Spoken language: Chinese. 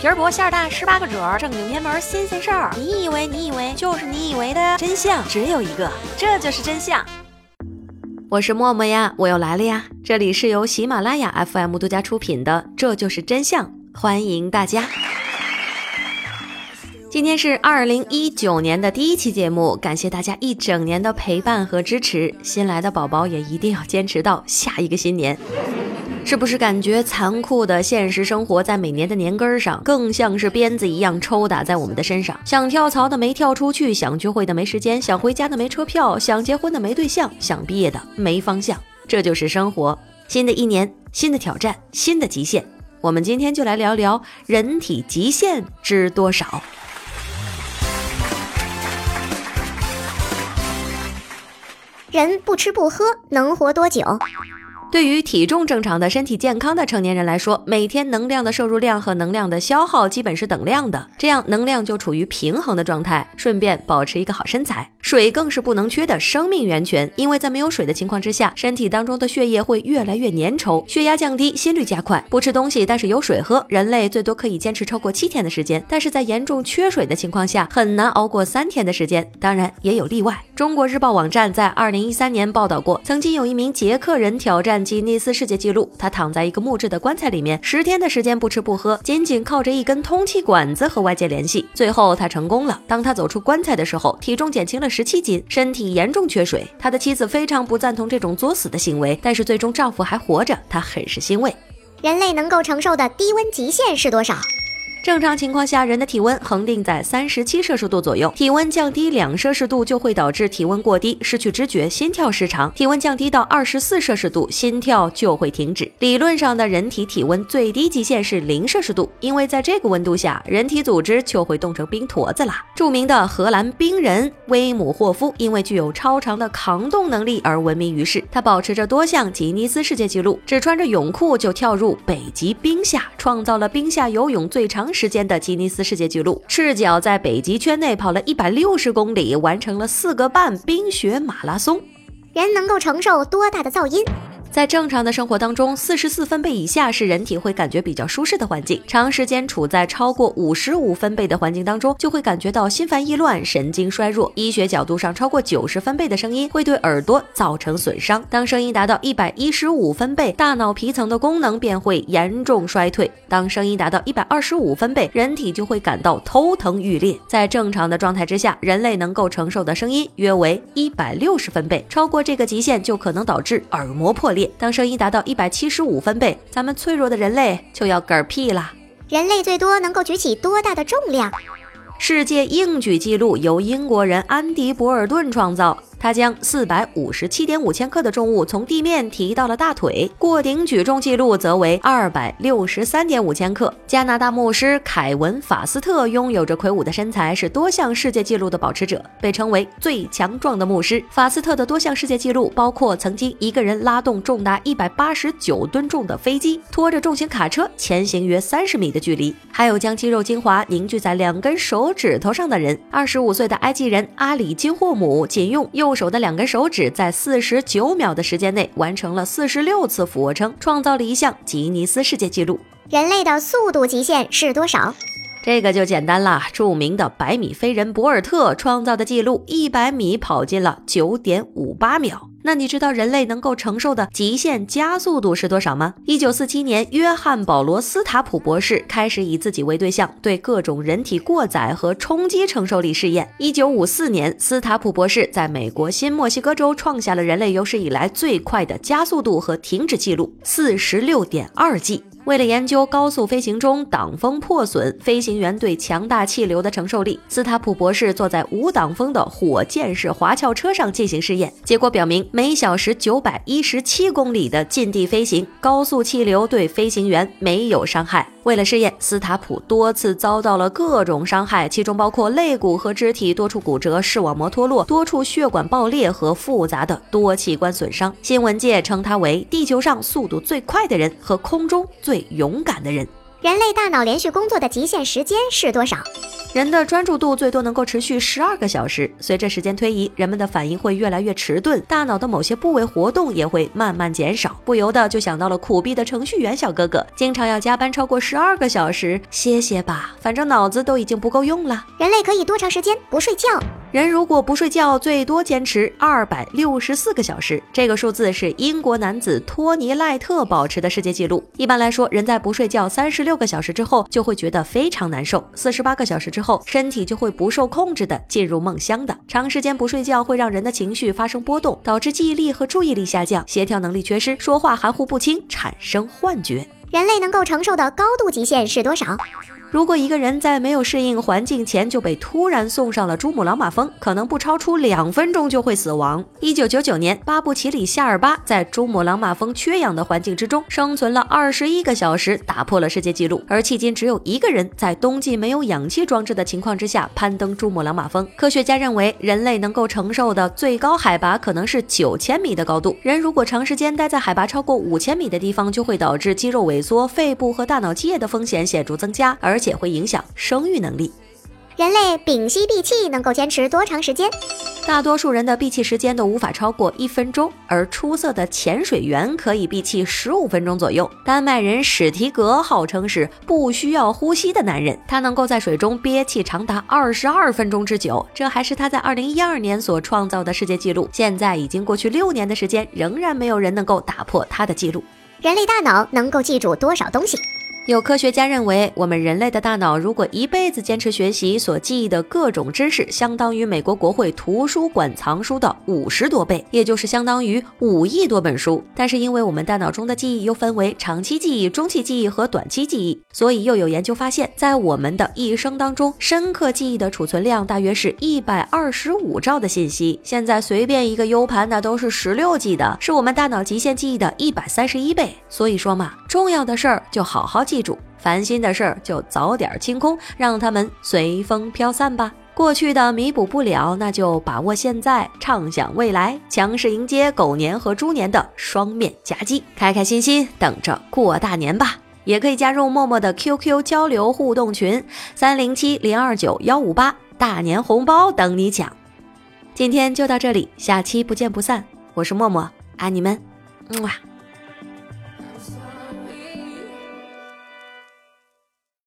皮儿薄馅儿大，十八个褶儿，正经偏门新鲜事儿。你以为你以为就是你以为的真相只有一个，这就是真相。我是默默呀，我又来了呀。这里是由喜马拉雅 FM 独家出品的《这就是真相》，欢迎大家。今天是二零一九年的第一期节目，感谢大家一整年的陪伴和支持。新来的宝宝也一定要坚持到下一个新年。是不是感觉残酷的现实生活在每年的年根儿上，更像是鞭子一样抽打在我们的身上？想跳槽的没跳出去，想聚会的没时间，想回家的没车票，想结婚的没对象，想毕业的没方向。这就是生活。新的一年，新的挑战，新的极限。我们今天就来聊聊人体极限知多少。人不吃不喝能活多久？对于体重正常的、身体健康的成年人来说，每天能量的摄入量和能量的消耗基本是等量的，这样能量就处于平衡的状态，顺便保持一个好身材。水更是不能缺的生命源泉，因为在没有水的情况之下，身体当中的血液会越来越粘稠，血压降低，心率加快。不吃东西，但是有水喝，人类最多可以坚持超过七天的时间，但是在严重缺水的情况下，很难熬过三天的时间。当然也有例外。中国日报网站在二零一三年报道过，曾经有一名捷克人挑战。吉尼斯世界纪录，他躺在一个木质的棺材里面，十天的时间不吃不喝，仅仅靠着一根通气管子和外界联系。最后他成功了。当他走出棺材的时候，体重减轻了十七斤，身体严重缺水。他的妻子非常不赞同这种作死的行为，但是最终丈夫还活着，他很是欣慰。人类能够承受的低温极限是多少？正常情况下，人的体温恒定在三十七摄氏度左右。体温降低两摄氏度就会导致体温过低，失去知觉，心跳失常。体温降低到二十四摄氏度，心跳就会停止。理论上的人体体温最低极限是零摄氏度，因为在这个温度下，人体组织就会冻成冰坨子啦。著名的荷兰冰人威姆霍夫因为具有超长的抗冻能力而闻名于世。他保持着多项吉尼斯世界纪录，只穿着泳裤就跳入北极冰下，创造了冰下游泳最长。时间的吉尼斯世界纪录，赤脚在北极圈内跑了一百六十公里，完成了四个半冰雪马拉松。人能够承受多大的噪音？在正常的生活当中，四十四分贝以下是人体会感觉比较舒适的环境。长时间处在超过五十五分贝的环境当中，就会感觉到心烦意乱、神经衰弱。医学角度上，超过九十分贝的声音会对耳朵造成损伤。当声音达到一百一十五分贝，大脑皮层的功能便会严重衰退。当声音达到一百二十五分贝，人体就会感到头疼欲裂。在正常的状态之下，人类能够承受的声音约为一百六十分贝，超过这个极限就可能导致耳膜破裂。当声音达到一百七十五分贝，咱们脆弱的人类就要嗝屁了！人类最多能够举起多大的重量？世界硬举纪录由英国人安迪·博尔顿创造。他将四百五十七点五千克的重物从地面提到了大腿，过顶举重记录则为二百六十三点五千克。加拿大牧师凯文·法斯特拥有着魁梧的身材，是多项世界纪录的保持者，被称为最强壮的牧师。法斯特的多项世界纪录包括曾经一个人拉动重达一百八十九吨重的飞机，拖着重型卡车前行约三十米的距离，还有将肌肉精华凝聚在两根手指头上的人。二十五岁的埃及人阿里金霍姆仅用右。手的两根手指在四十九秒的时间内完成了四十六次俯卧撑，创造了一项吉尼斯世界纪录。人类的速度极限是多少？这个就简单了。著名的百米飞人博尔特创造的记录，一百米跑进了九点五八秒。那你知道人类能够承受的极限加速度是多少吗？一九四七年，约翰·保罗·斯塔普博士开始以自己为对象，对各种人体过载和冲击承受力试验。一九五四年，斯塔普博士在美国新墨西哥州创下了人类有史以来最快的加速度和停止记录，四十六点二 G。为了研究高速飞行中挡风破损飞行员对强大气流的承受力，斯塔普博士坐在无挡风的火箭式滑壳车上进行试验。结果表明，每小时九百一十七公里的近地飞行，高速气流对飞行员没有伤害。为了试验，斯塔普多次遭到了各种伤害，其中包括肋骨和肢体多处骨折、视网膜脱落、多处血管爆裂和复杂的多器官损伤。新闻界称他为地球上速度最快的人和空中勇敢的人。人类大脑连续工作的极限时间是多少？人的专注度最多能够持续十二个小时。随着时间推移，人们的反应会越来越迟钝，大脑的某些部位活动也会慢慢减少。不由得就想到了苦逼的程序员小哥哥，经常要加班超过十二个小时。歇歇吧，反正脑子都已经不够用了。人类可以多长时间不睡觉？人如果不睡觉，最多坚持二百六十四个小时。这个数字是英国男子托尼·赖特保持的世界纪录。一般来说，人在不睡觉三十六个小时之后，就会觉得非常难受；四十八个小时之后，身体就会不受控制的进入梦乡的。长时间不睡觉会让人的情绪发生波动，导致记忆力和注意力下降，协调能力缺失，说话含糊不清，产生幻觉。人类能够承受的高度极限是多少？如果一个人在没有适应环境前就被突然送上了珠穆朗玛峰，可能不超出两分钟就会死亡。一九九九年，巴布奇里夏尔巴在珠穆朗玛峰缺氧的环境之中生存了二十一个小时，打破了世界纪录。而迄今只有一个人在冬季没有氧气装置的情况之下攀登珠穆朗玛峰。科学家认为，人类能够承受的最高海拔可能是九千米的高度。人如果长时间待在海拔超过五千米的地方，就会导致肌肉萎缩、肺部和大脑积液的风险显著增加，而且会影响生育能力。人类屏息闭气能够坚持多长时间？大多数人的闭气时间都无法超过一分钟，而出色的潜水员可以闭气十五分钟左右。丹麦人史提格号称是不需要呼吸的男人，他能够在水中憋气长达二十二分钟之久，这还是他在二零一二年所创造的世界纪录。现在已经过去六年的时间，仍然没有人能够打破他的记录。人类大脑能够记住多少东西？有科学家认为，我们人类的大脑如果一辈子坚持学习，所记忆的各种知识，相当于美国国会图书馆藏书的五十多倍，也就是相当于五亿多本书。但是，因为我们大脑中的记忆又分为长期记忆、中期记忆和短期记忆，所以又有研究发现，在我们的一生当中，深刻记忆的储存量大约是一百二十五兆的信息。现在随便一个 U 盘那都是十六 G 的，是我们大脑极限记忆的一百三十一倍。所以说嘛，重要的事儿就好好记。记住，烦心的事儿就早点清空，让他们随风飘散吧。过去的弥补不了，那就把握现在，畅想未来，强势迎接狗年和猪年的双面夹击，开开心心等着过大年吧。也可以加入默默的 QQ 交流互动群：三零七零二九幺五八，大年红包等你抢。今天就到这里，下期不见不散。我是默默，爱你们，么。